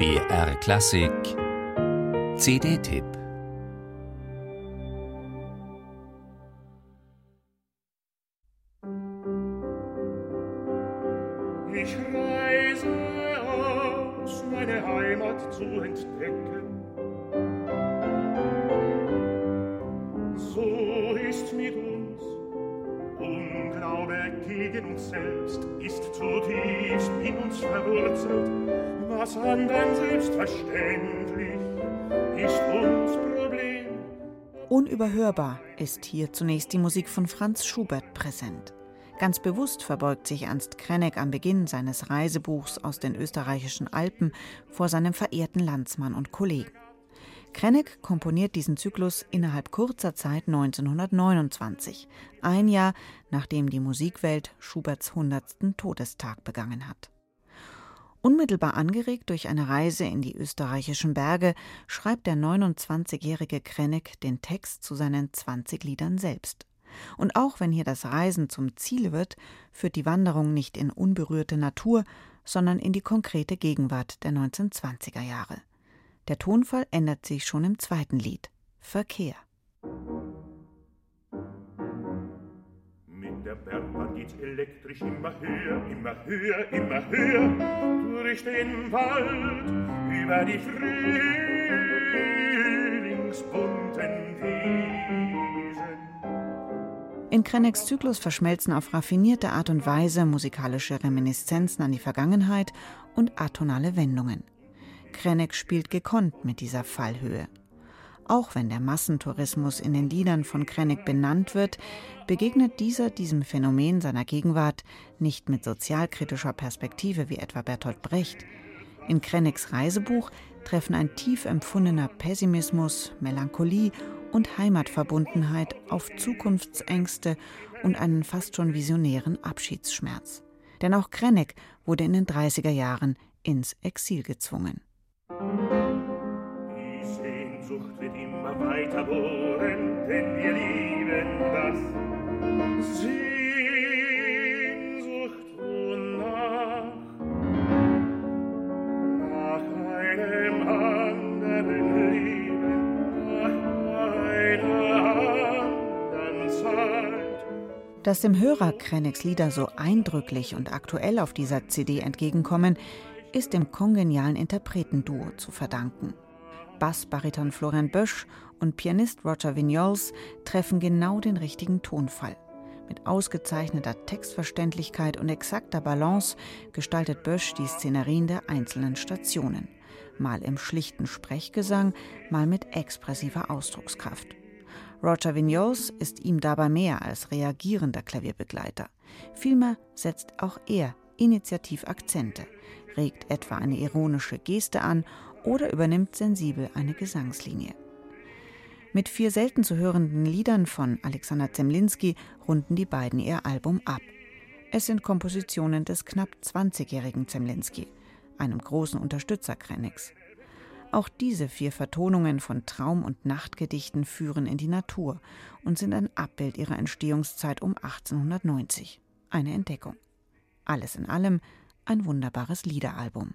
BR Klassik CD-Tipp Ich reise aus, meine Heimat zu entdecken. So ist Unglaube gegen uns selbst ist zutiefst in uns verwurzelt. Was anderen selbstverständlich ist uns Problem. Unüberhörbar ist hier zunächst die Musik von Franz Schubert präsent. Ganz bewusst verbeugt sich Ernst Krenneck am Beginn seines Reisebuchs aus den österreichischen Alpen vor seinem verehrten Landsmann und Kollegen. Krenneck komponiert diesen Zyklus innerhalb kurzer Zeit 1929, ein Jahr nachdem die Musikwelt Schuberts 100. Todestag begangen hat. Unmittelbar angeregt durch eine Reise in die österreichischen Berge schreibt der 29-jährige Krenneck den Text zu seinen 20 Liedern selbst. Und auch wenn hier das Reisen zum Ziel wird, führt die Wanderung nicht in unberührte Natur, sondern in die konkrete Gegenwart der 1920er Jahre. Der Tonfall ändert sich schon im zweiten Lied Verkehr. Der Bergbahn geht's elektrisch immer höher, immer höher, immer höher, durch den Wald, über die frühlingsbunten Wiesen. In Krennecks Zyklus verschmelzen auf raffinierte Art und Weise musikalische Reminiszenzen an die Vergangenheit und atonale Wendungen. Krenneck spielt gekonnt mit dieser Fallhöhe. Auch wenn der Massentourismus in den Liedern von Krenneck benannt wird, begegnet dieser diesem Phänomen seiner Gegenwart nicht mit sozialkritischer Perspektive wie etwa Bertolt Brecht. In Krennecks Reisebuch treffen ein tief empfundener Pessimismus, Melancholie und Heimatverbundenheit auf Zukunftsängste und einen fast schon visionären Abschiedsschmerz. Denn auch Krenneck wurde in den 30er Jahren ins Exil gezwungen. Die Sehnsucht wird immer weiter bohren, denn wir lieben das. Sehnsucht? Nach einem anderen Leben, nach einer anderen Zeit. Dass dem Hörer Krennecks Lieder so eindrücklich und aktuell auf dieser CD entgegenkommen, ist dem kongenialen Interpretenduo zu verdanken. Bassbariton Florian Bösch und Pianist Roger Vignoles treffen genau den richtigen Tonfall. Mit ausgezeichneter Textverständlichkeit und exakter Balance gestaltet Bösch die Szenerien der einzelnen Stationen. Mal im schlichten Sprechgesang, mal mit expressiver Ausdruckskraft. Roger Vignoles ist ihm dabei mehr als reagierender Klavierbegleiter. Vielmehr setzt auch er initiativ Akzente, regt etwa eine ironische Geste an oder übernimmt sensibel eine Gesangslinie. Mit vier selten zu hörenden Liedern von Alexander Zemlinski runden die beiden ihr Album ab. Es sind Kompositionen des knapp 20-jährigen Zemlinski, einem großen Unterstützer Krennecks. Auch diese vier Vertonungen von Traum- und Nachtgedichten führen in die Natur und sind ein Abbild ihrer Entstehungszeit um 1890. Eine Entdeckung. Alles in allem ein wunderbares Liederalbum.